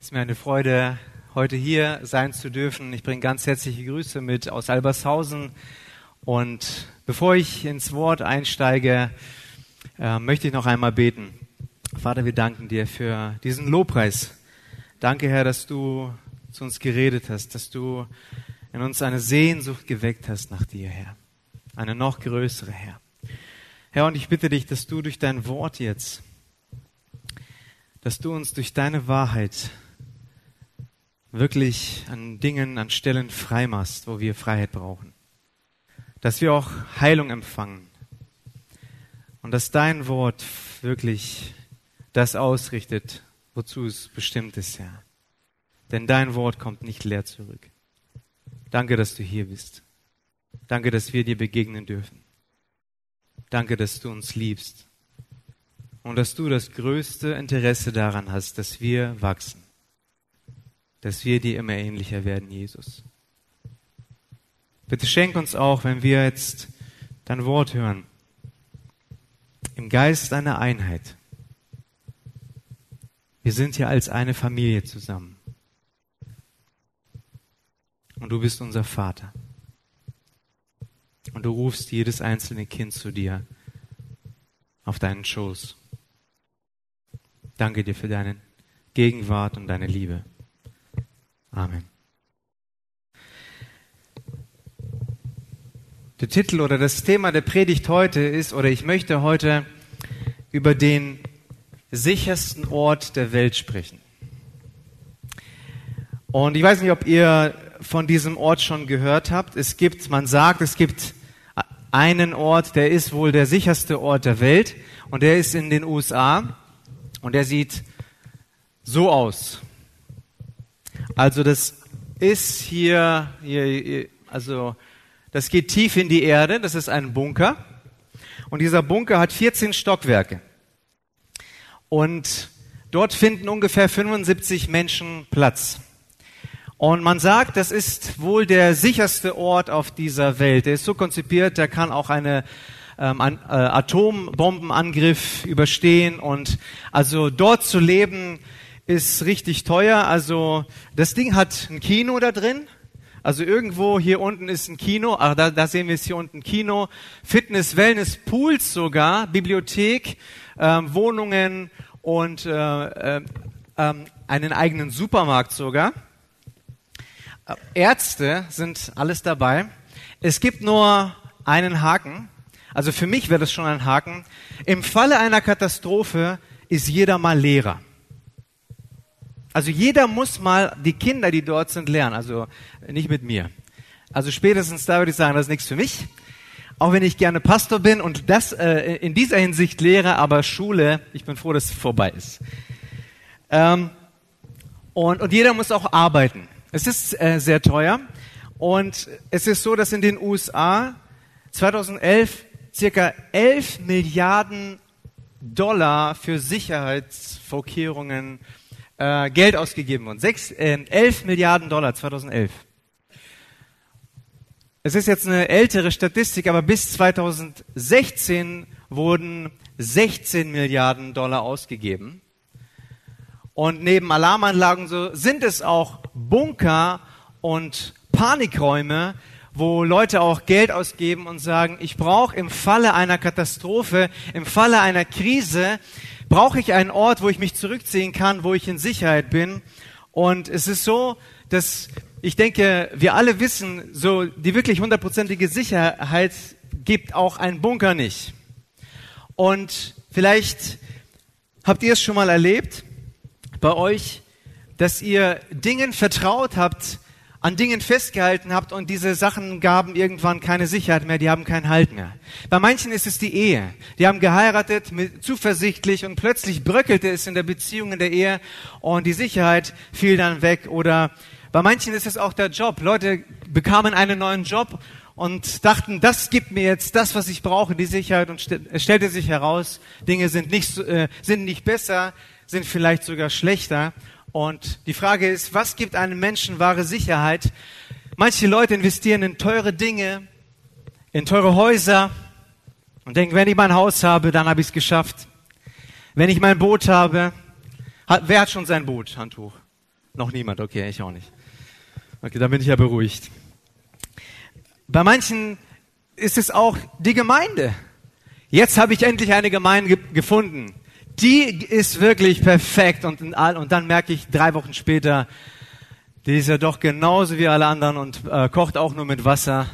Es ist mir eine Freude, heute hier sein zu dürfen. Ich bringe ganz herzliche Grüße mit aus Albershausen. Und bevor ich ins Wort einsteige, äh, möchte ich noch einmal beten. Vater, wir danken dir für diesen Lobpreis. Danke, Herr, dass du zu uns geredet hast, dass du in uns eine Sehnsucht geweckt hast nach dir, Herr. Eine noch größere, Herr. Herr, und ich bitte dich, dass du durch dein Wort jetzt, dass du uns durch deine Wahrheit wirklich an Dingen, an Stellen frei machst, wo wir Freiheit brauchen. Dass wir auch Heilung empfangen. Und dass dein Wort wirklich das ausrichtet, wozu es bestimmt ist, Herr. Denn dein Wort kommt nicht leer zurück. Danke, dass du hier bist. Danke, dass wir dir begegnen dürfen. Danke, dass du uns liebst. Und dass du das größte Interesse daran hast, dass wir wachsen dass wir dir immer ähnlicher werden, Jesus. Bitte schenk uns auch, wenn wir jetzt dein Wort hören, im Geist eine Einheit. Wir sind hier als eine Familie zusammen. Und du bist unser Vater. Und du rufst jedes einzelne Kind zu dir auf deinen Schoß. Danke dir für deine Gegenwart und deine Liebe. Amen. Der Titel oder das Thema der Predigt heute ist, oder ich möchte heute über den sichersten Ort der Welt sprechen. Und ich weiß nicht, ob ihr von diesem Ort schon gehört habt. Es gibt, man sagt, es gibt einen Ort, der ist wohl der sicherste Ort der Welt und der ist in den USA und der sieht so aus. Also das ist hier, hier, also das geht tief in die Erde, das ist ein Bunker. Und dieser Bunker hat 14 Stockwerke. Und dort finden ungefähr 75 Menschen Platz. Und man sagt, das ist wohl der sicherste Ort auf dieser Welt. Der ist so konzipiert, der kann auch eine ähm, ein, äh, Atombombenangriff überstehen. Und also dort zu leben, ist richtig teuer. Also das Ding hat ein Kino da drin. Also irgendwo hier unten ist ein Kino, ach, da, da sehen wir es hier unten, Kino, Fitness, Wellness, Pools sogar, Bibliothek, ähm, Wohnungen und äh, äh, ähm, einen eigenen Supermarkt sogar. Äh, Ärzte sind alles dabei. Es gibt nur einen Haken. Also für mich wäre das schon ein Haken. Im Falle einer Katastrophe ist jeder mal Lehrer. Also jeder muss mal die Kinder, die dort sind, lernen. Also nicht mit mir. Also spätestens da würde ich sagen, das ist nichts für mich. Auch wenn ich gerne Pastor bin und das äh, in dieser Hinsicht lehre, aber Schule, ich bin froh, dass es vorbei ist. Ähm, und, und jeder muss auch arbeiten. Es ist äh, sehr teuer. Und es ist so, dass in den USA 2011 circa 11 Milliarden Dollar für Sicherheitsvorkehrungen äh, Geld ausgegeben worden. Sechs, äh, 11 Milliarden Dollar 2011. Es ist jetzt eine ältere Statistik, aber bis 2016 wurden 16 Milliarden Dollar ausgegeben. Und neben Alarmanlagen so sind es auch Bunker und Panikräume, wo Leute auch Geld ausgeben und sagen, ich brauche im Falle einer Katastrophe, im Falle einer Krise brauche ich einen Ort, wo ich mich zurückziehen kann, wo ich in Sicherheit bin. Und es ist so, dass ich denke, wir alle wissen, so die wirklich hundertprozentige Sicherheit gibt auch ein Bunker nicht. Und vielleicht habt ihr es schon mal erlebt bei euch, dass ihr Dingen vertraut habt, an Dingen festgehalten habt und diese Sachen gaben irgendwann keine Sicherheit mehr, die haben keinen Halt mehr. Bei manchen ist es die Ehe. Die haben geheiratet, mit, zuversichtlich und plötzlich bröckelte es in der Beziehung, in der Ehe und die Sicherheit fiel dann weg. Oder bei manchen ist es auch der Job. Leute bekamen einen neuen Job und dachten, das gibt mir jetzt das, was ich brauche, die Sicherheit. Und es stellte sich heraus, Dinge sind nicht, äh, sind nicht besser, sind vielleicht sogar schlechter. Und die Frage ist, was gibt einem Menschen wahre Sicherheit? Manche Leute investieren in teure Dinge, in teure Häuser und denken, wenn ich mein Haus habe, dann habe ich es geschafft. Wenn ich mein Boot habe, hat, wer hat schon sein Boot? Handtuch. Noch niemand, okay, ich auch nicht. Okay, dann bin ich ja beruhigt. Bei manchen ist es auch die Gemeinde. Jetzt habe ich endlich eine Gemeinde ge gefunden. Die ist wirklich perfekt und, und dann merke ich drei Wochen später, die ist ja doch genauso wie alle anderen und äh, kocht auch nur mit Wasser.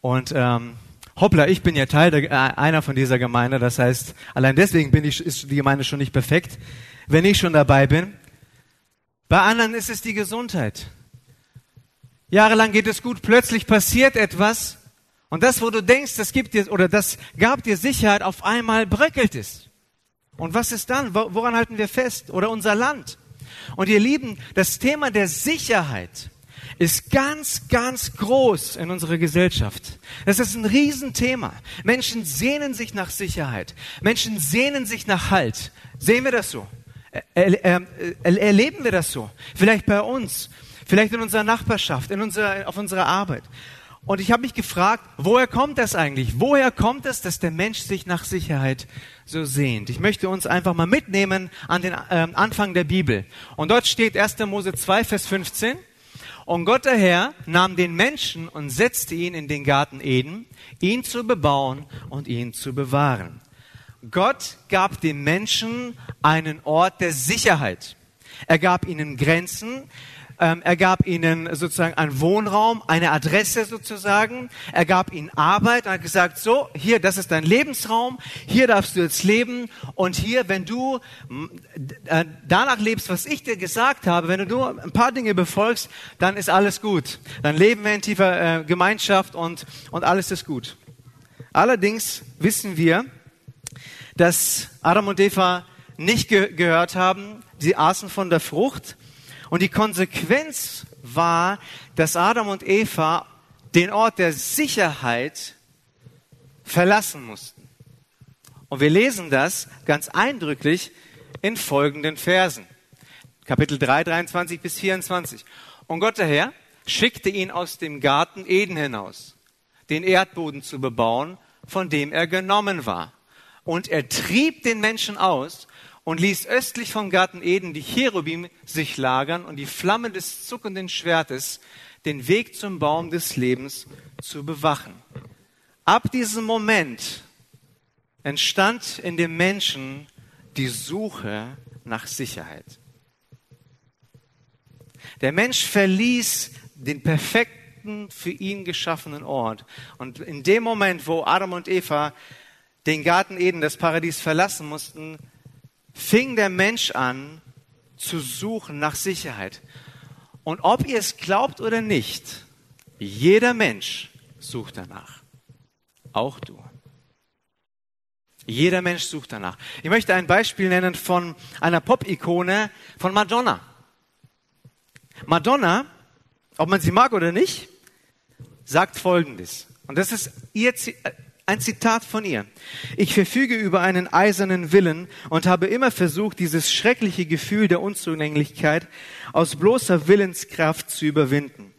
Und ähm, hoppla, ich bin ja Teil der, äh, einer von dieser Gemeinde. Das heißt, allein deswegen bin ich, ist die Gemeinde schon nicht perfekt, wenn ich schon dabei bin. Bei anderen ist es die Gesundheit. Jahrelang geht es gut, plötzlich passiert etwas und das, wo du denkst, das gibt dir oder das gab dir Sicherheit, auf einmal bröckelt es. Und was ist dann? Woran halten wir fest? Oder unser Land? Und ihr Lieben, das Thema der Sicherheit ist ganz, ganz groß in unserer Gesellschaft. Das ist ein Riesenthema. Menschen sehnen sich nach Sicherheit. Menschen sehnen sich nach Halt. Sehen wir das so? erleben wir das so? Vielleicht bei uns, vielleicht in unserer Nachbarschaft, in unserer, auf unserer Arbeit. Und ich habe mich gefragt, woher kommt das eigentlich? Woher kommt es, dass der Mensch sich nach Sicherheit so sehnt? Ich möchte uns einfach mal mitnehmen an den äh, Anfang der Bibel. Und dort steht 1. Mose 2, Vers 15. Und Gott der Herr nahm den Menschen und setzte ihn in den Garten Eden, ihn zu bebauen und ihn zu bewahren. Gott gab dem Menschen einen Ort der Sicherheit. Er gab ihnen Grenzen, ähm, er gab ihnen sozusagen einen Wohnraum, eine Adresse sozusagen. Er gab ihnen Arbeit und hat gesagt, so, hier, das ist dein Lebensraum, hier darfst du jetzt leben und hier, wenn du äh, danach lebst, was ich dir gesagt habe, wenn du nur ein paar Dinge befolgst, dann ist alles gut. Dann leben wir in tiefer äh, Gemeinschaft und, und alles ist gut. Allerdings wissen wir, dass Adam und Eva nicht ge gehört haben. Sie aßen von der Frucht und die Konsequenz war, dass Adam und Eva den Ort der Sicherheit verlassen mussten. Und wir lesen das ganz eindrücklich in folgenden Versen. Kapitel 3, 23 bis 24. Und Gott der Herr schickte ihn aus dem Garten Eden hinaus, den Erdboden zu bebauen, von dem er genommen war. Und er trieb den Menschen aus und ließ östlich vom Garten Eden die Cherubim sich lagern und die Flamme des zuckenden Schwertes den Weg zum Baum des Lebens zu bewachen. Ab diesem Moment entstand in dem Menschen die Suche nach Sicherheit. Der Mensch verließ den perfekten, für ihn geschaffenen Ort. Und in dem Moment, wo Adam und Eva den Garten Eden, das Paradies verlassen mussten, fing der Mensch an zu suchen nach Sicherheit. Und ob ihr es glaubt oder nicht, jeder Mensch sucht danach. Auch du. Jeder Mensch sucht danach. Ich möchte ein Beispiel nennen von einer Pop-Ikone von Madonna. Madonna, ob man sie mag oder nicht, sagt Folgendes. Und das ist ihr, ein Zitat von ihr. Ich verfüge über einen eisernen Willen und habe immer versucht, dieses schreckliche Gefühl der Unzulänglichkeit aus bloßer Willenskraft zu überwinden.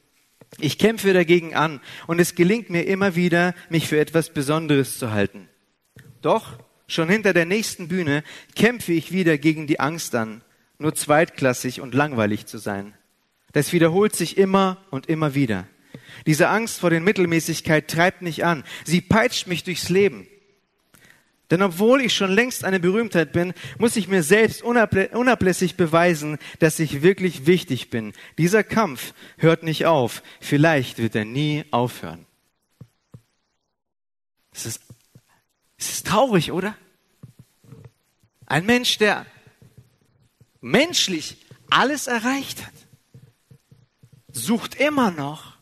Ich kämpfe dagegen an und es gelingt mir immer wieder, mich für etwas Besonderes zu halten. Doch schon hinter der nächsten Bühne kämpfe ich wieder gegen die Angst an, nur zweitklassig und langweilig zu sein. Das wiederholt sich immer und immer wieder. Diese Angst vor den Mittelmäßigkeit treibt mich an. Sie peitscht mich durchs Leben. Denn obwohl ich schon längst eine Berühmtheit bin, muss ich mir selbst unablässig beweisen, dass ich wirklich wichtig bin. Dieser Kampf hört nicht auf. Vielleicht wird er nie aufhören. Es ist, es ist traurig, oder? Ein Mensch, der menschlich alles erreicht hat, sucht immer noch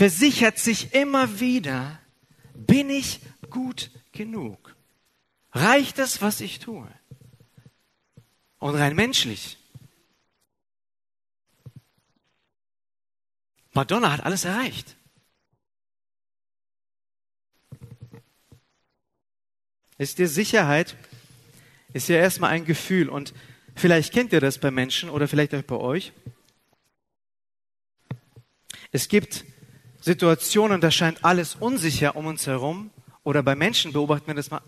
versichert sich immer wieder, bin ich gut genug? Reicht das, was ich tue? Und rein menschlich. Madonna hat alles erreicht. Ist dir Sicherheit, ist ja erstmal ein Gefühl und vielleicht kennt ihr das bei Menschen oder vielleicht auch bei euch. Es gibt Situationen, da scheint alles unsicher um uns herum. Oder bei Menschen beobachten wir das mal.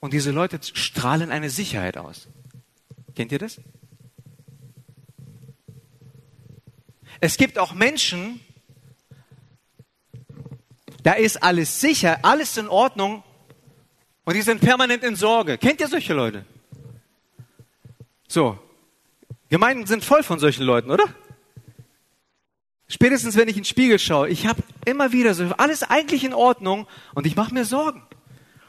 Und diese Leute strahlen eine Sicherheit aus. Kennt ihr das? Es gibt auch Menschen, da ist alles sicher, alles in Ordnung und die sind permanent in Sorge. Kennt ihr solche Leute? So, Gemeinden sind voll von solchen Leuten, oder? Spätestens, wenn ich in den Spiegel schaue, ich habe immer wieder so, alles eigentlich in Ordnung und ich mache mir Sorgen.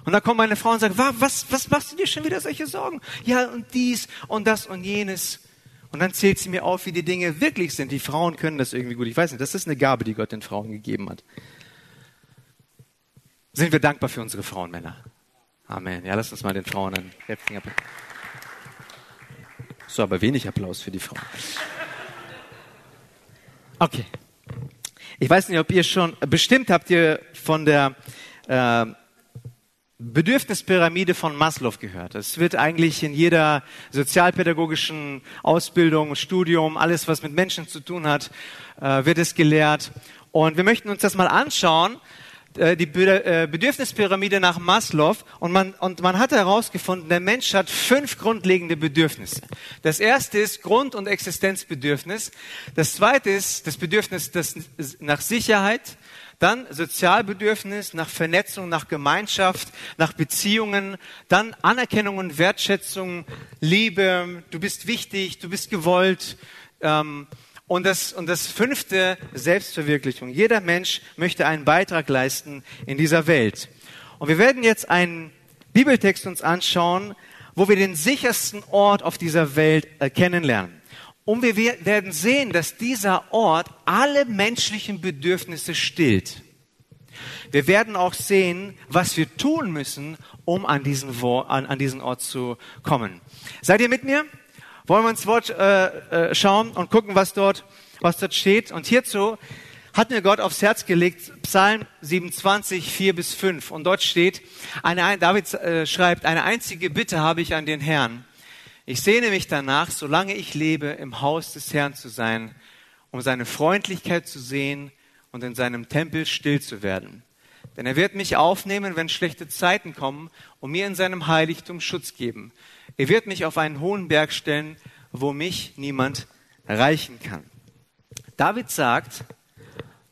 Und dann kommt meine Frau und sagt, was, was machst du dir schon wieder solche Sorgen? Ja, und dies und das und jenes. Und dann zählt sie mir auf, wie die Dinge wirklich sind. Die Frauen können das irgendwie gut. Ich weiß nicht, das ist eine Gabe, die Gott den Frauen gegeben hat. Sind wir dankbar für unsere Frauen, Männer? Amen. Ja, lass uns mal den Frauen einen Applaus. So, aber wenig Applaus für die Frauen. Okay. Ich weiß nicht, ob ihr schon, bestimmt habt ihr von der äh, Bedürfnispyramide von Maslow gehört. Es wird eigentlich in jeder sozialpädagogischen Ausbildung, Studium, alles was mit Menschen zu tun hat, äh, wird es gelehrt. Und wir möchten uns das mal anschauen, die äh, Bedürfnispyramide nach Maslow und man, und man hat herausgefunden, der Mensch hat fünf grundlegende Bedürfnisse. Das erste ist Grund- und Existenzbedürfnis. Das zweite ist das Bedürfnis nach Sicherheit. Dann Sozialbedürfnis nach Vernetzung, nach Gemeinschaft, nach Beziehungen. Dann Anerkennung und Wertschätzung, Liebe. Du bist wichtig, du bist gewollt. Ähm, und das, und das fünfte, Selbstverwirklichung. Jeder Mensch möchte einen Beitrag leisten in dieser Welt. Und wir werden jetzt einen Bibeltext uns anschauen, wo wir den sichersten Ort auf dieser Welt äh, kennenlernen. Und wir werden sehen, dass dieser Ort alle menschlichen Bedürfnisse stillt. Wir werden auch sehen, was wir tun müssen, um an diesen, an, an diesen Ort zu kommen. Seid ihr mit mir? Wollen wir ins Wort äh, äh, schauen und gucken, was dort, was dort steht? Und hierzu hat mir Gott aufs Herz gelegt, Psalm 27, 4 bis 5. Und dort steht, eine, David äh, schreibt, eine einzige Bitte habe ich an den Herrn ich sehne mich danach, solange ich lebe, im Haus des Herrn zu sein, um seine Freundlichkeit zu sehen und in seinem Tempel still zu werden. Denn er wird mich aufnehmen, wenn schlechte Zeiten kommen, und mir in seinem Heiligtum Schutz geben. Er wird mich auf einen hohen Berg stellen, wo mich niemand erreichen kann. David sagt,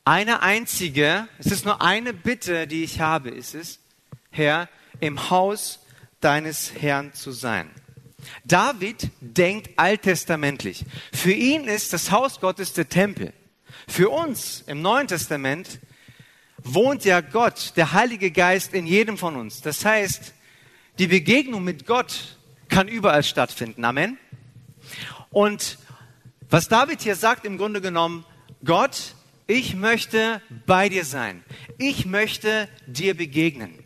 eine einzige, es ist nur eine Bitte, die ich habe, ist es, Herr, im Haus deines Herrn zu sein. David denkt alttestamentlich. Für ihn ist das Haus Gottes der Tempel. Für uns im Neuen Testament wohnt ja Gott, der Heilige Geist in jedem von uns. Das heißt, die Begegnung mit Gott kann überall stattfinden. Amen. Und was David hier sagt, im Grunde genommen, Gott, ich möchte bei dir sein. Ich möchte dir begegnen.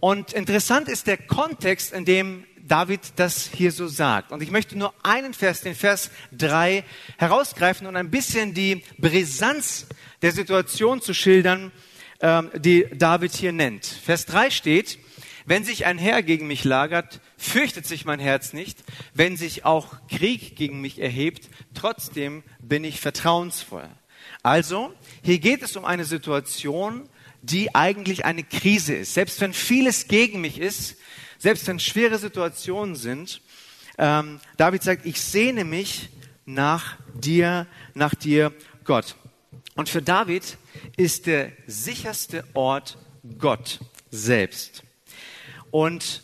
Und interessant ist der Kontext, in dem David das hier so sagt. Und ich möchte nur einen Vers, den Vers 3, herausgreifen und ein bisschen die Brisanz der Situation zu schildern, ähm, die David hier nennt. Vers 3 steht, wenn sich ein Herr gegen mich lagert, fürchtet sich mein Herz nicht. Wenn sich auch Krieg gegen mich erhebt, trotzdem bin ich vertrauensvoll. Also, hier geht es um eine Situation, die eigentlich eine Krise ist. Selbst wenn vieles gegen mich ist, selbst wenn schwere Situationen sind, ähm, David sagt, ich sehne mich nach dir, nach dir, Gott. Und für David ist der sicherste Ort Gott selbst. Und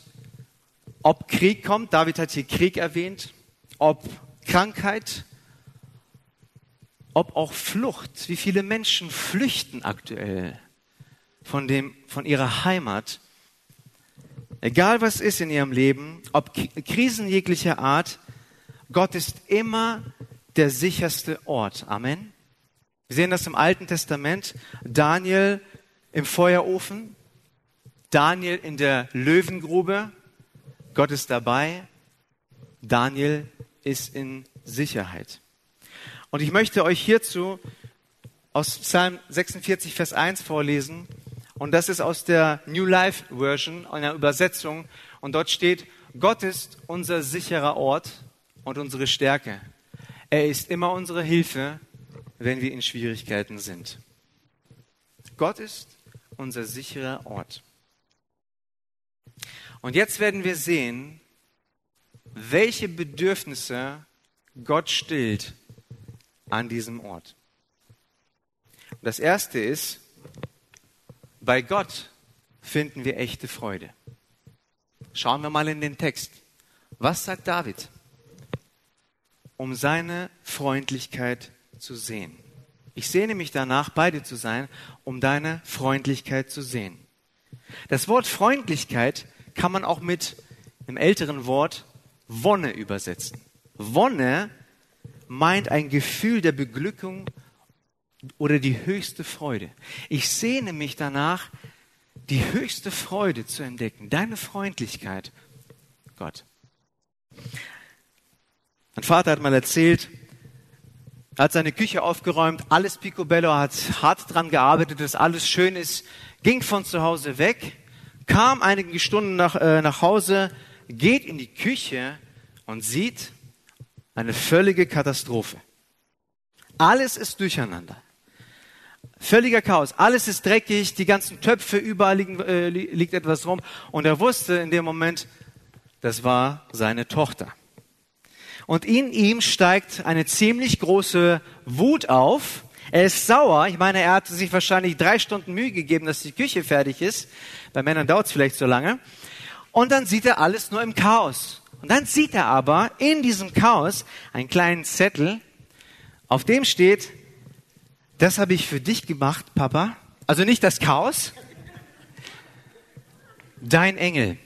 ob Krieg kommt, David hat hier Krieg erwähnt, ob Krankheit, ob auch Flucht, wie viele Menschen flüchten aktuell von, dem, von ihrer Heimat, Egal was ist in ihrem Leben, ob Krisen jeglicher Art, Gott ist immer der sicherste Ort. Amen. Wir sehen das im Alten Testament. Daniel im Feuerofen, Daniel in der Löwengrube. Gott ist dabei. Daniel ist in Sicherheit. Und ich möchte euch hierzu aus Psalm 46, Vers 1 vorlesen. Und das ist aus der New Life Version, einer Übersetzung. Und dort steht, Gott ist unser sicherer Ort und unsere Stärke. Er ist immer unsere Hilfe, wenn wir in Schwierigkeiten sind. Gott ist unser sicherer Ort. Und jetzt werden wir sehen, welche Bedürfnisse Gott stillt an diesem Ort. Das erste ist, bei Gott finden wir echte Freude. Schauen wir mal in den Text. Was sagt David? Um seine Freundlichkeit zu sehen. Ich sehne mich danach, bei dir zu sein, um deine Freundlichkeit zu sehen. Das Wort Freundlichkeit kann man auch mit dem älteren Wort Wonne übersetzen. Wonne meint ein Gefühl der Beglückung oder die höchste Freude. Ich sehne mich danach, die höchste Freude zu entdecken, deine Freundlichkeit, Gott. Mein Vater hat mal erzählt, er hat seine Küche aufgeräumt, alles picobello, hat hart dran gearbeitet, dass alles schön ist, ging von zu Hause weg, kam einige Stunden nach, äh, nach Hause, geht in die Küche und sieht eine völlige Katastrophe. Alles ist durcheinander. Völliger Chaos. Alles ist dreckig, die ganzen Töpfe, überall liegen, äh, liegt etwas rum. Und er wusste in dem Moment, das war seine Tochter. Und in ihm steigt eine ziemlich große Wut auf. Er ist sauer. Ich meine, er hatte sich wahrscheinlich drei Stunden Mühe gegeben, dass die Küche fertig ist. Bei Männern dauert es vielleicht so lange. Und dann sieht er alles nur im Chaos. Und dann sieht er aber in diesem Chaos einen kleinen Zettel, auf dem steht, das habe ich für dich gemacht, Papa. Also nicht das Chaos, dein Engel.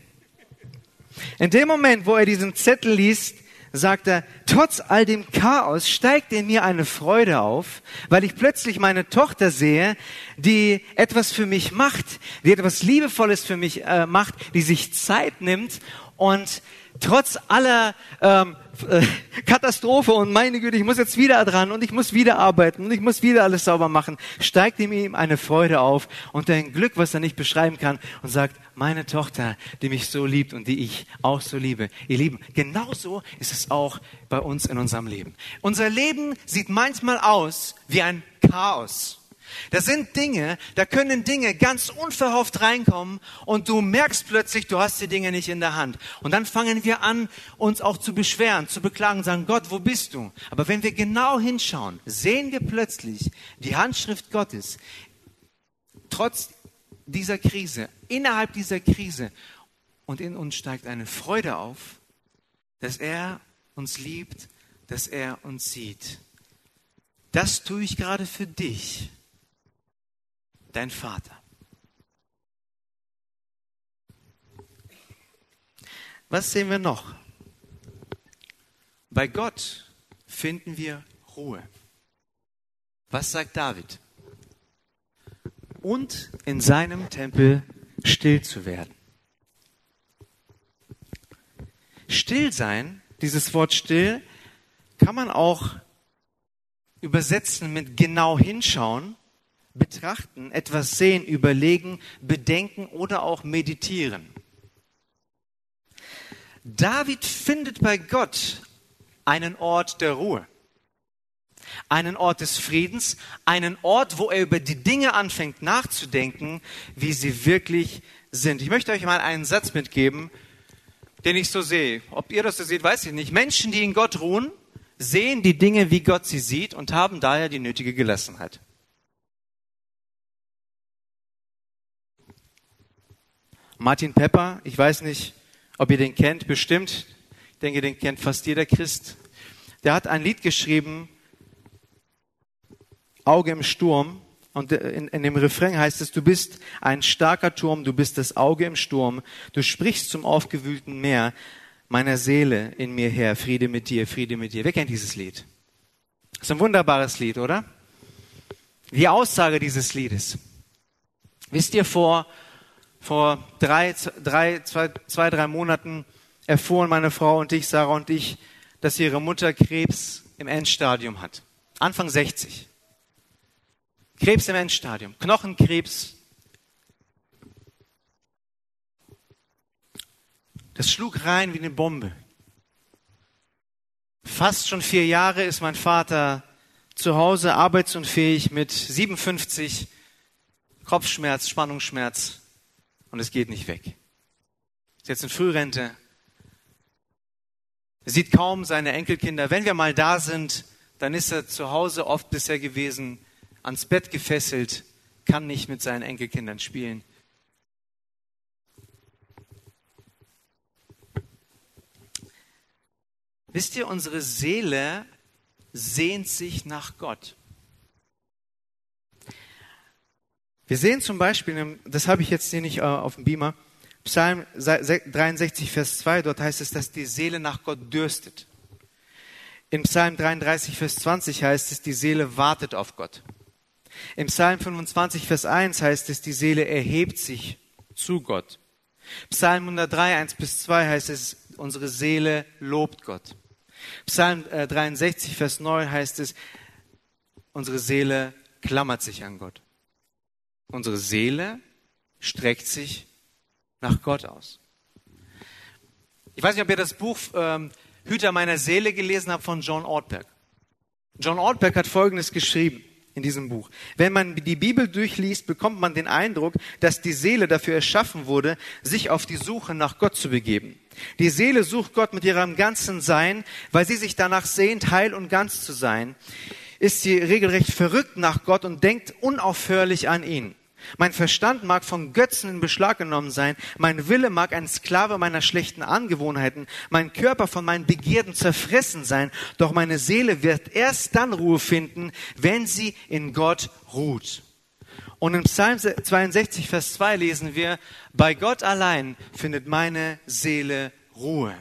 In dem Moment, wo er diesen Zettel liest, sagt er, trotz all dem Chaos steigt in mir eine Freude auf, weil ich plötzlich meine Tochter sehe, die etwas für mich macht, die etwas Liebevolles für mich äh, macht, die sich Zeit nimmt und trotz aller ähm, äh, Katastrophe und meine Güte, ich muss jetzt wieder dran und ich muss wieder arbeiten und ich muss wieder alles sauber machen, steigt in ihm eine Freude auf und ein Glück, was er nicht beschreiben kann und sagt, meine Tochter, die mich so liebt und die ich auch so liebe, ihr Lieben, genauso ist es auch bei uns in unserem Leben. Unser Leben sieht manchmal aus wie ein Chaos. Das sind Dinge, da können Dinge ganz unverhofft reinkommen und du merkst plötzlich, du hast die Dinge nicht in der Hand. Und dann fangen wir an, uns auch zu beschweren, zu beklagen, sagen, Gott, wo bist du? Aber wenn wir genau hinschauen, sehen wir plötzlich die Handschrift Gottes, trotz dieser Krise, innerhalb dieser Krise. Und in uns steigt eine Freude auf, dass er uns liebt, dass er uns sieht. Das tue ich gerade für dich dein Vater. Was sehen wir noch? Bei Gott finden wir Ruhe. Was sagt David? Und in seinem Tempel still zu werden. Still sein, dieses Wort still, kann man auch übersetzen mit genau hinschauen betrachten, etwas sehen, überlegen, bedenken oder auch meditieren. David findet bei Gott einen Ort der Ruhe, einen Ort des Friedens, einen Ort, wo er über die Dinge anfängt nachzudenken, wie sie wirklich sind. Ich möchte euch mal einen Satz mitgeben, den ich so sehe. Ob ihr das so seht, weiß ich nicht. Menschen, die in Gott ruhen, sehen die Dinge, wie Gott sie sieht und haben daher die nötige Gelassenheit. Martin Pepper, ich weiß nicht, ob ihr den kennt, bestimmt. Ich denke, den kennt fast jeder Christ. Der hat ein Lied geschrieben, Auge im Sturm. Und in, in, dem Refrain heißt es, du bist ein starker Turm, du bist das Auge im Sturm, du sprichst zum aufgewühlten Meer meiner Seele in mir her, Friede mit dir, Friede mit dir. Wer kennt dieses Lied? Das ist ein wunderbares Lied, oder? Die Aussage dieses Liedes. Wisst ihr, vor vor drei, drei, zwei, zwei, drei Monaten erfuhren meine Frau und ich, Sarah und ich, dass ihre Mutter Krebs im Endstadium hat. Anfang 60. Krebs im Endstadium. Knochenkrebs. Das schlug rein wie eine Bombe. Fast schon vier Jahre ist mein Vater zu Hause arbeitsunfähig mit 57 Kopfschmerz, Spannungsschmerz und es geht nicht weg. Ist jetzt in Frührente, sieht kaum seine Enkelkinder. Wenn wir mal da sind, dann ist er zu Hause oft bisher gewesen ans Bett gefesselt, kann nicht mit seinen Enkelkindern spielen. Wisst ihr, unsere Seele sehnt sich nach Gott. Wir sehen zum Beispiel, das habe ich jetzt hier nicht äh, auf dem Beamer, Psalm 63, Vers 2, dort heißt es, dass die Seele nach Gott dürstet. In Psalm 33, Vers 20 heißt es, die Seele wartet auf Gott. Im Psalm 25, Vers 1 heißt es, die Seele erhebt sich zu Gott. Psalm 103, 1 bis 2 heißt es, unsere Seele lobt Gott. Psalm 63, äh, Vers 9 heißt es, unsere Seele klammert sich an Gott. Unsere Seele streckt sich nach Gott aus. Ich weiß nicht, ob ihr das Buch ähm, Hüter meiner Seele gelesen habt von John Ortberg. John Ortberg hat Folgendes geschrieben in diesem Buch. Wenn man die Bibel durchliest, bekommt man den Eindruck, dass die Seele dafür erschaffen wurde, sich auf die Suche nach Gott zu begeben. Die Seele sucht Gott mit ihrem ganzen Sein, weil sie sich danach sehnt, heil und ganz zu sein. Ist sie regelrecht verrückt nach Gott und denkt unaufhörlich an ihn. Mein Verstand mag von Götzen in Beschlag genommen sein, mein Wille mag ein Sklave meiner schlechten Angewohnheiten, mein Körper von meinen Begierden zerfressen sein, doch meine Seele wird erst dann Ruhe finden, wenn sie in Gott ruht. Und in Psalm 62, Vers 2 lesen wir, bei Gott allein findet meine Seele Ruhe.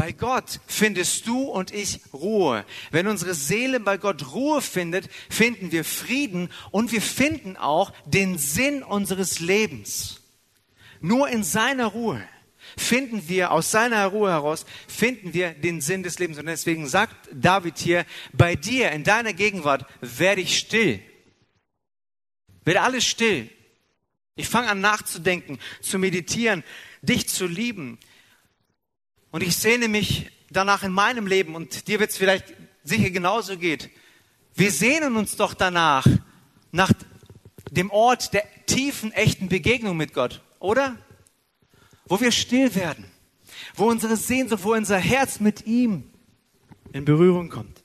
Bei Gott findest du und ich Ruhe. Wenn unsere Seele bei Gott Ruhe findet, finden wir Frieden und wir finden auch den Sinn unseres Lebens. Nur in seiner Ruhe finden wir aus seiner Ruhe heraus, finden wir den Sinn des Lebens. Und deswegen sagt David hier, bei dir, in deiner Gegenwart, werde ich still. Werde alles still. Ich fange an nachzudenken, zu meditieren, dich zu lieben, und ich sehne mich danach in meinem Leben und dir wird es vielleicht sicher genauso geht. Wir sehnen uns doch danach, nach dem Ort der tiefen, echten Begegnung mit Gott, oder? Wo wir still werden, wo unsere Sehnsucht, wo unser Herz mit ihm in Berührung kommt.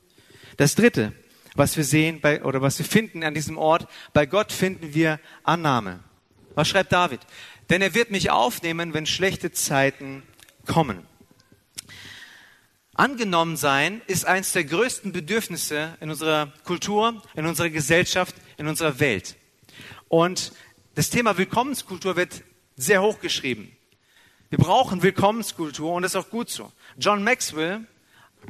Das dritte, was wir sehen bei, oder was wir finden an diesem Ort, bei Gott finden wir Annahme. Was schreibt David? Denn er wird mich aufnehmen, wenn schlechte Zeiten kommen. Angenommen sein ist eines der größten Bedürfnisse in unserer Kultur, in unserer Gesellschaft, in unserer Welt. Und das Thema Willkommenskultur wird sehr hoch geschrieben. Wir brauchen Willkommenskultur und das ist auch gut so. John Maxwell,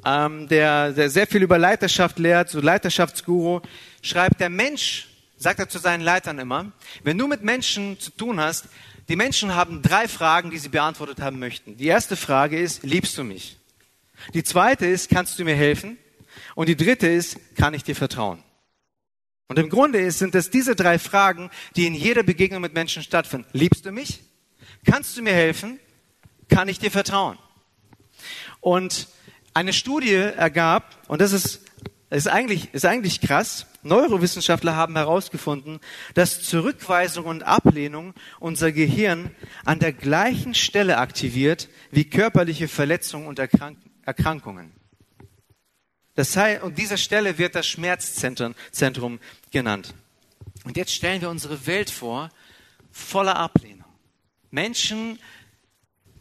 ähm, der, der sehr viel über Leiterschaft lehrt, so Leiterschaftsguru, schreibt, der Mensch, sagt er zu seinen Leitern immer, wenn du mit Menschen zu tun hast, die Menschen haben drei Fragen, die sie beantwortet haben möchten. Die erste Frage ist, liebst du mich? Die zweite ist, kannst du mir helfen? Und die dritte ist, kann ich dir vertrauen? Und im Grunde ist, sind es diese drei Fragen, die in jeder Begegnung mit Menschen stattfinden. Liebst du mich? Kannst du mir helfen? Kann ich dir vertrauen? Und eine Studie ergab, und das ist, ist, eigentlich, ist eigentlich krass, Neurowissenschaftler haben herausgefunden, dass Zurückweisung und Ablehnung unser Gehirn an der gleichen Stelle aktiviert wie körperliche Verletzungen und Erkrankungen. Erkrankungen. Das heißt, und dieser Stelle wird das Schmerzzentrum Zentrum genannt. Und jetzt stellen wir unsere Welt vor, voller Ablehnung. Menschen,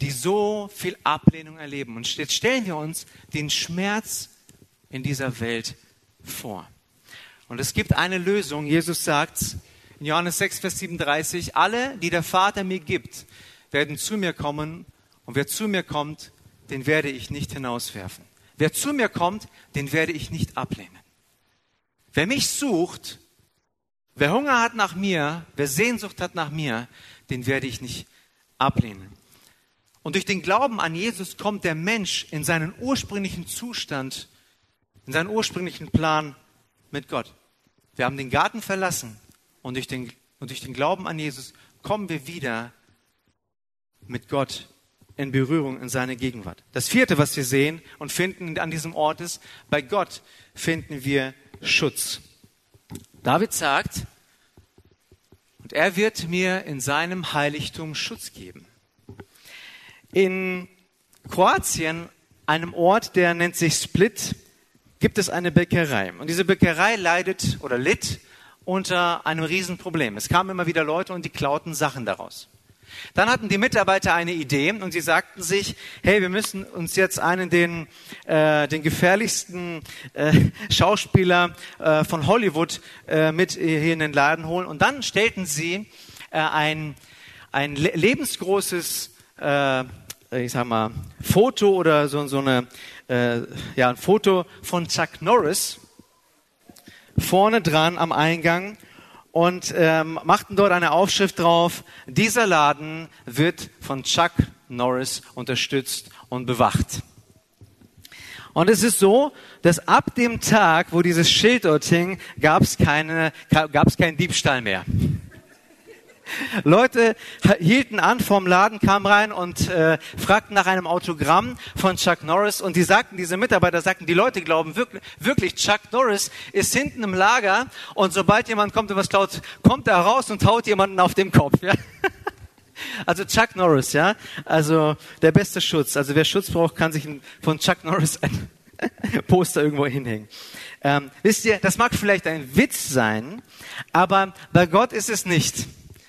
die so viel Ablehnung erleben. Und jetzt stellen wir uns den Schmerz in dieser Welt vor. Und es gibt eine Lösung. Jesus sagt in Johannes 6, Vers 37, alle, die der Vater mir gibt, werden zu mir kommen. Und wer zu mir kommt, den werde ich nicht hinauswerfen. Wer zu mir kommt, den werde ich nicht ablehnen. Wer mich sucht, wer Hunger hat nach mir, wer Sehnsucht hat nach mir, den werde ich nicht ablehnen. Und durch den Glauben an Jesus kommt der Mensch in seinen ursprünglichen Zustand, in seinen ursprünglichen Plan mit Gott. Wir haben den Garten verlassen und durch den, und durch den Glauben an Jesus kommen wir wieder mit Gott in Berührung in seine Gegenwart. Das vierte, was wir sehen und finden an diesem Ort ist, bei Gott finden wir Schutz. David sagt, und er wird mir in seinem Heiligtum Schutz geben. In Kroatien, einem Ort, der nennt sich Split, gibt es eine Bäckerei. Und diese Bäckerei leidet oder litt unter einem Riesenproblem. Es kamen immer wieder Leute und die klauten Sachen daraus. Dann hatten die Mitarbeiter eine Idee und sie sagten sich, hey, wir müssen uns jetzt einen den, äh, den gefährlichsten äh, Schauspieler äh, von Hollywood äh, mit hier in den Laden holen. Und dann stellten sie äh, ein, ein lebensgroßes, äh, ich sag mal, Foto oder so, so eine, äh, ja, ein Foto von Chuck Norris vorne dran am Eingang und ähm, machten dort eine Aufschrift drauf, dieser Laden wird von Chuck Norris unterstützt und bewacht. Und es ist so, dass ab dem Tag, wo dieses Schild dort hing, gab es keine, gab es keinen Diebstahl mehr. Leute hielten an vorm Laden, kamen rein und äh, fragten nach einem Autogramm von Chuck Norris und die sagten, diese Mitarbeiter sagten, die Leute glauben wirklich, wirklich, Chuck Norris ist hinten im Lager und sobald jemand kommt und was klaut, kommt er raus und haut jemanden auf den Kopf. Ja? Also Chuck Norris, ja, also der beste Schutz. Also wer Schutz braucht, kann sich von Chuck Norris ein Poster irgendwo hinhängen. Ähm, wisst ihr, das mag vielleicht ein Witz sein, aber bei Gott ist es nicht.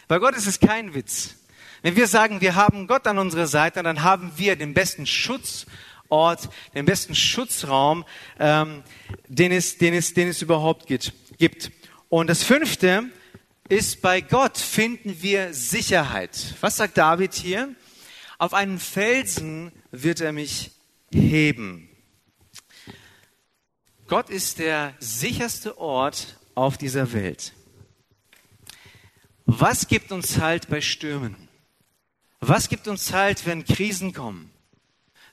Bei Gott ist es kein Witz. Wenn wir sagen, wir haben Gott an unserer Seite, dann haben wir den besten Schutzort, den besten Schutzraum, ähm, den, es, den, es, den es überhaupt gibt. Und das fünfte ist, bei Gott finden wir Sicherheit. Was sagt David hier? Auf einen Felsen wird er mich heben. Gott ist der sicherste Ort auf dieser Welt. Was gibt uns Halt bei Stürmen? Was gibt uns Halt, wenn Krisen kommen?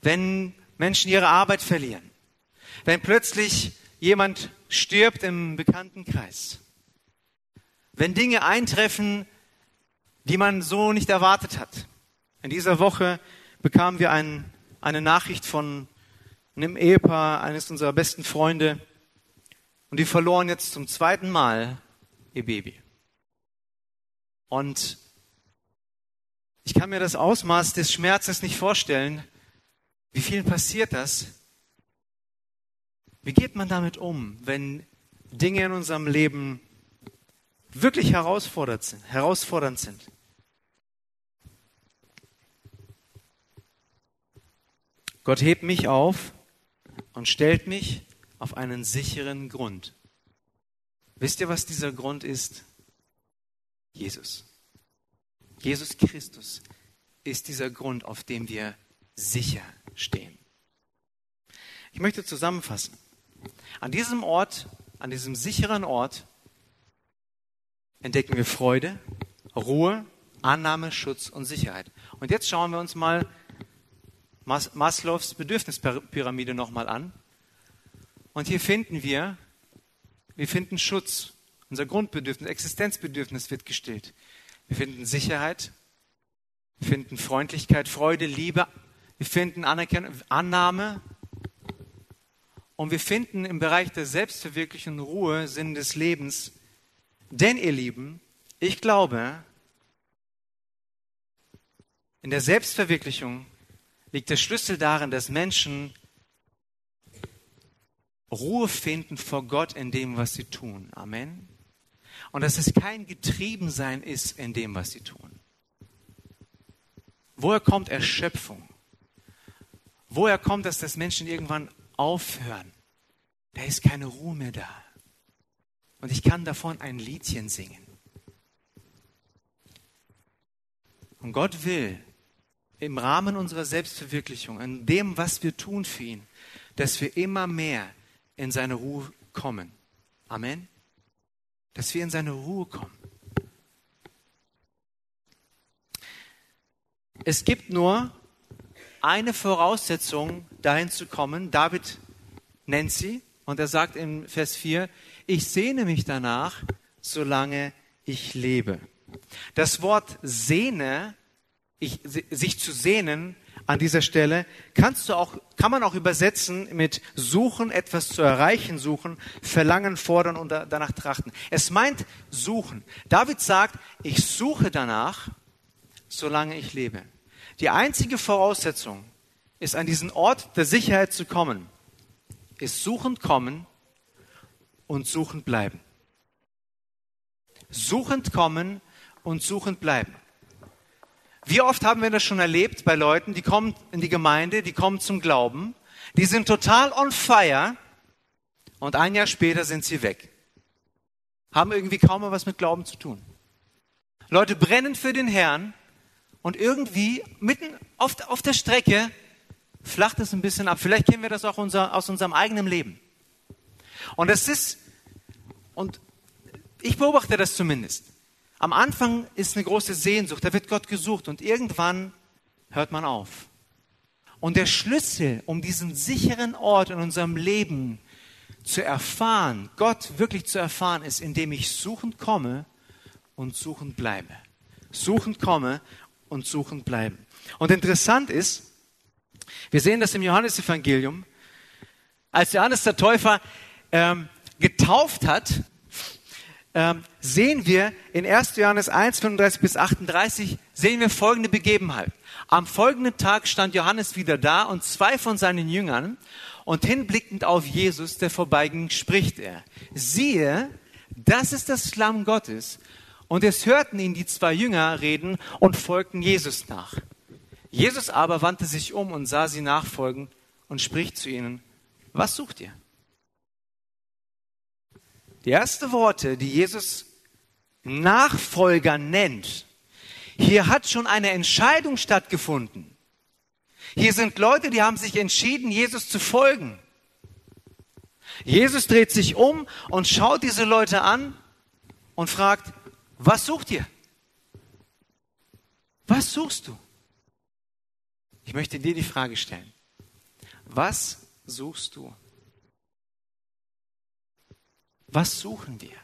Wenn Menschen ihre Arbeit verlieren? Wenn plötzlich jemand stirbt im Bekanntenkreis? Wenn Dinge eintreffen, die man so nicht erwartet hat? In dieser Woche bekamen wir ein, eine Nachricht von einem Ehepaar, eines unserer besten Freunde, und die verloren jetzt zum zweiten Mal ihr Baby. Und ich kann mir das Ausmaß des Schmerzes nicht vorstellen. Wie vielen passiert das? Wie geht man damit um, wenn Dinge in unserem Leben wirklich herausfordernd sind? Herausfordernd sind? Gott hebt mich auf und stellt mich auf einen sicheren Grund. Wisst ihr, was dieser Grund ist? Jesus. Jesus Christus ist dieser Grund, auf dem wir sicher stehen. Ich möchte zusammenfassen. An diesem Ort, an diesem sicheren Ort, entdecken wir Freude, Ruhe, Annahme, Schutz und Sicherheit. Und jetzt schauen wir uns mal Maslows Bedürfnispyramide nochmal an. Und hier finden wir, wir finden Schutz, unser Grundbedürfnis, Existenzbedürfnis wird gestillt. Wir finden Sicherheit, wir finden Freundlichkeit, Freude, Liebe, wir finden Anerkennung, Annahme und wir finden im Bereich der Selbstverwirklichung Ruhe, Sinn des Lebens. Denn ihr Lieben, ich glaube, in der Selbstverwirklichung liegt der Schlüssel darin, dass Menschen Ruhe finden vor Gott in dem, was sie tun. Amen und dass es kein Getriebensein ist in dem, was sie tun. Woher kommt Erschöpfung? Woher kommt dass Menschen irgendwann aufhören? Da ist keine Ruhe mehr da. Und ich kann davon ein Liedchen singen. Und Gott will im Rahmen unserer Selbstverwirklichung, in dem, was wir tun für ihn, dass wir immer mehr in seine Ruhe kommen. Amen dass wir in seine Ruhe kommen. Es gibt nur eine Voraussetzung, dahin zu kommen. David nennt sie und er sagt in Vers 4, ich sehne mich danach, solange ich lebe. Das Wort sehne, ich, sich zu sehnen, an dieser Stelle kannst du auch, kann man auch übersetzen mit suchen, etwas zu erreichen, suchen, verlangen, fordern und danach trachten. Es meint suchen. David sagt, ich suche danach, solange ich lebe. Die einzige Voraussetzung ist, an diesen Ort der Sicherheit zu kommen, ist suchend kommen und suchend bleiben. Suchend kommen und suchend bleiben. Wie oft haben wir das schon erlebt bei Leuten, die kommen in die Gemeinde, die kommen zum Glauben, die sind total on fire und ein Jahr später sind sie weg. Haben irgendwie kaum mehr was mit Glauben zu tun. Leute brennen für den Herrn und irgendwie mitten auf, auf der Strecke flacht es ein bisschen ab. Vielleicht kennen wir das auch unser, aus unserem eigenen Leben. Und es ist, und ich beobachte das zumindest. Am Anfang ist eine große Sehnsucht, da wird Gott gesucht und irgendwann hört man auf. Und der Schlüssel, um diesen sicheren Ort in unserem Leben zu erfahren, Gott wirklich zu erfahren, ist, indem ich suchend komme und suchend bleibe. Suchend komme und suchend bleiben. Und interessant ist, wir sehen das im Johannesevangelium, als Johannes der Täufer ähm, getauft hat, ähm, sehen wir in 1. Johannes 1, 35 bis 38, sehen wir folgende Begebenheit. Am folgenden Tag stand Johannes wieder da und zwei von seinen Jüngern und hinblickend auf Jesus, der vorbeiging, spricht er, siehe, das ist das Lamm Gottes. Und es hörten ihn die zwei Jünger reden und folgten Jesus nach. Jesus aber wandte sich um und sah sie nachfolgen und spricht zu ihnen, was sucht ihr? Die ersten Worte, die Jesus Nachfolger nennt, hier hat schon eine Entscheidung stattgefunden. Hier sind Leute, die haben sich entschieden, Jesus zu folgen. Jesus dreht sich um und schaut diese Leute an und fragt, was sucht ihr? Was suchst du? Ich möchte dir die Frage stellen. Was suchst du? Was suchen wir?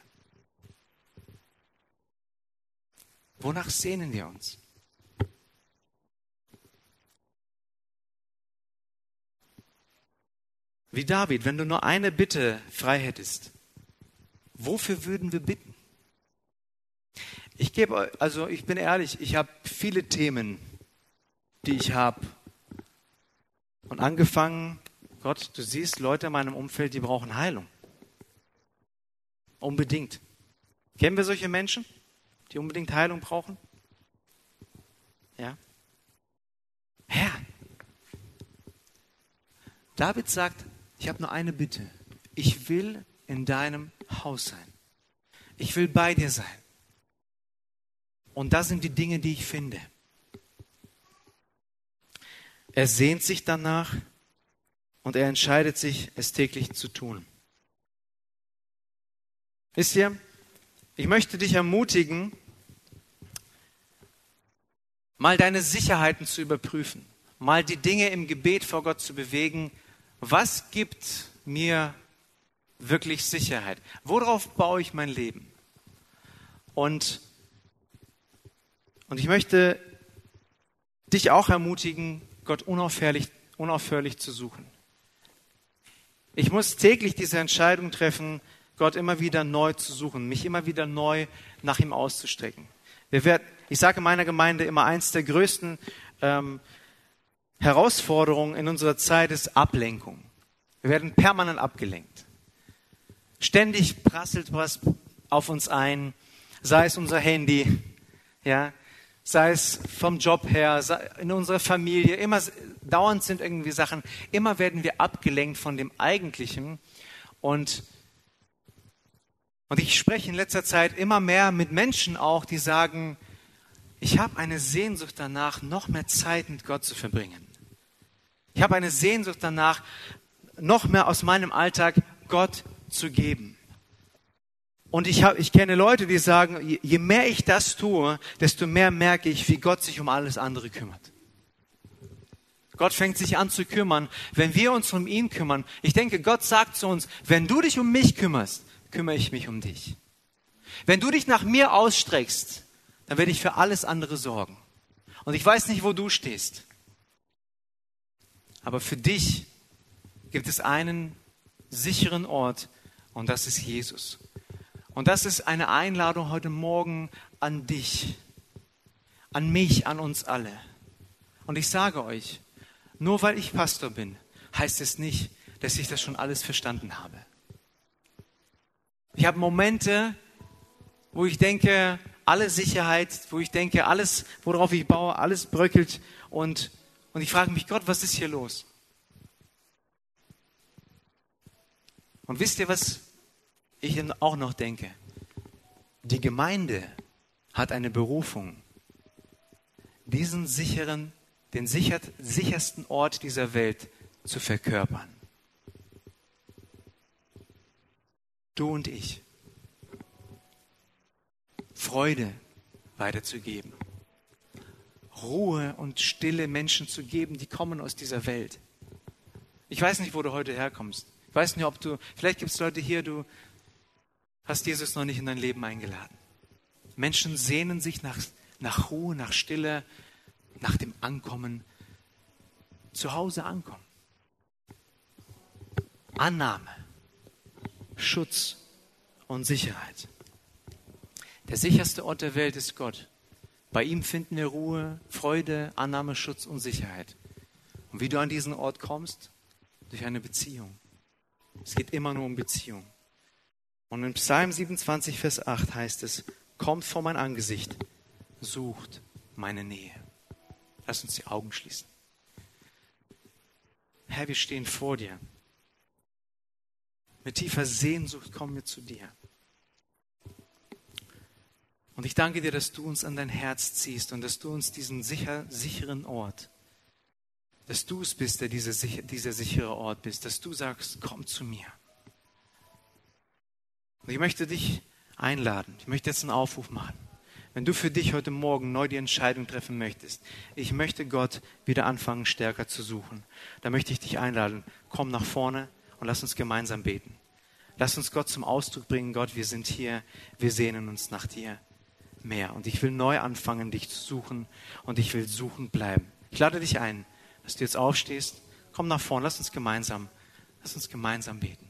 Wonach sehnen wir uns? Wie David, wenn du nur eine Bitte frei hättest, wofür würden wir bitten? Ich gebe, also ich bin ehrlich, ich habe viele Themen, die ich habe. Und angefangen, Gott, du siehst Leute in meinem Umfeld, die brauchen Heilung. Unbedingt. Kennen wir solche Menschen, die unbedingt Heilung brauchen? Ja. Herr, David sagt, ich habe nur eine Bitte. Ich will in deinem Haus sein. Ich will bei dir sein. Und das sind die Dinge, die ich finde. Er sehnt sich danach und er entscheidet sich, es täglich zu tun. Wisst ihr, ich möchte dich ermutigen, mal deine Sicherheiten zu überprüfen, mal die Dinge im Gebet vor Gott zu bewegen. Was gibt mir wirklich Sicherheit? Worauf baue ich mein Leben? Und, und ich möchte dich auch ermutigen, Gott unaufhörlich, unaufhörlich zu suchen. Ich muss täglich diese Entscheidung treffen, Gott immer wieder neu zu suchen, mich immer wieder neu nach ihm auszustrecken. Wir werden, ich sage in meiner Gemeinde immer eins der größten ähm, Herausforderungen in unserer Zeit ist Ablenkung. Wir werden permanent abgelenkt. Ständig prasselt was auf uns ein, sei es unser Handy, ja, sei es vom Job her, in unserer Familie, immer dauernd sind irgendwie Sachen, immer werden wir abgelenkt von dem Eigentlichen und und ich spreche in letzter Zeit immer mehr mit Menschen auch, die sagen, ich habe eine Sehnsucht danach, noch mehr Zeit mit Gott zu verbringen. Ich habe eine Sehnsucht danach, noch mehr aus meinem Alltag Gott zu geben. Und ich, hab, ich kenne Leute, die sagen, je mehr ich das tue, desto mehr merke ich, wie Gott sich um alles andere kümmert. Gott fängt sich an zu kümmern, wenn wir uns um ihn kümmern. Ich denke, Gott sagt zu uns, wenn du dich um mich kümmerst, kümmere ich mich um dich. Wenn du dich nach mir ausstreckst, dann werde ich für alles andere sorgen. Und ich weiß nicht, wo du stehst. Aber für dich gibt es einen sicheren Ort und das ist Jesus. Und das ist eine Einladung heute Morgen an dich, an mich, an uns alle. Und ich sage euch, nur weil ich Pastor bin, heißt es nicht, dass ich das schon alles verstanden habe. Ich habe Momente, wo ich denke, alle Sicherheit, wo ich denke, alles, worauf ich baue, alles bröckelt und, und ich frage mich, Gott, was ist hier los? Und wisst ihr, was ich auch noch denke? Die Gemeinde hat eine Berufung, diesen sicheren, den sicher, sichersten Ort dieser Welt zu verkörpern. Du und ich. Freude weiterzugeben. Ruhe und stille Menschen zu geben, die kommen aus dieser Welt. Ich weiß nicht, wo du heute herkommst. Ich weiß nicht, ob du, vielleicht gibt es Leute hier, du hast Jesus noch nicht in dein Leben eingeladen. Menschen sehnen sich nach, nach Ruhe, nach Stille, nach dem Ankommen, zu Hause ankommen. Annahme, Schutz und Sicherheit. Der sicherste Ort der Welt ist Gott. Bei ihm finden wir Ruhe, Freude, Annahme, Schutz und Sicherheit. Und wie du an diesen Ort kommst? Durch eine Beziehung. Es geht immer nur um Beziehung. Und in Psalm 27, Vers 8 heißt es, kommt vor mein Angesicht, sucht meine Nähe. Lass uns die Augen schließen. Herr, wir stehen vor dir. Mit tiefer Sehnsucht kommen wir zu dir. Und ich danke dir, dass du uns an dein Herz ziehst und dass du uns diesen sicher, sicheren Ort, dass du es bist, der dieser, dieser sichere Ort bist, dass du sagst, komm zu mir. Und ich möchte dich einladen. Ich möchte jetzt einen Aufruf machen. Wenn du für dich heute Morgen neu die Entscheidung treffen möchtest, ich möchte Gott wieder anfangen, stärker zu suchen, dann möchte ich dich einladen, komm nach vorne und lass uns gemeinsam beten. Lass uns Gott zum Ausdruck bringen, Gott, wir sind hier, wir sehnen uns nach dir mehr. Und ich will neu anfangen, dich zu suchen und ich will suchen bleiben. Ich lade dich ein, dass du jetzt aufstehst, komm nach vorne, lass uns gemeinsam, lass uns gemeinsam beten.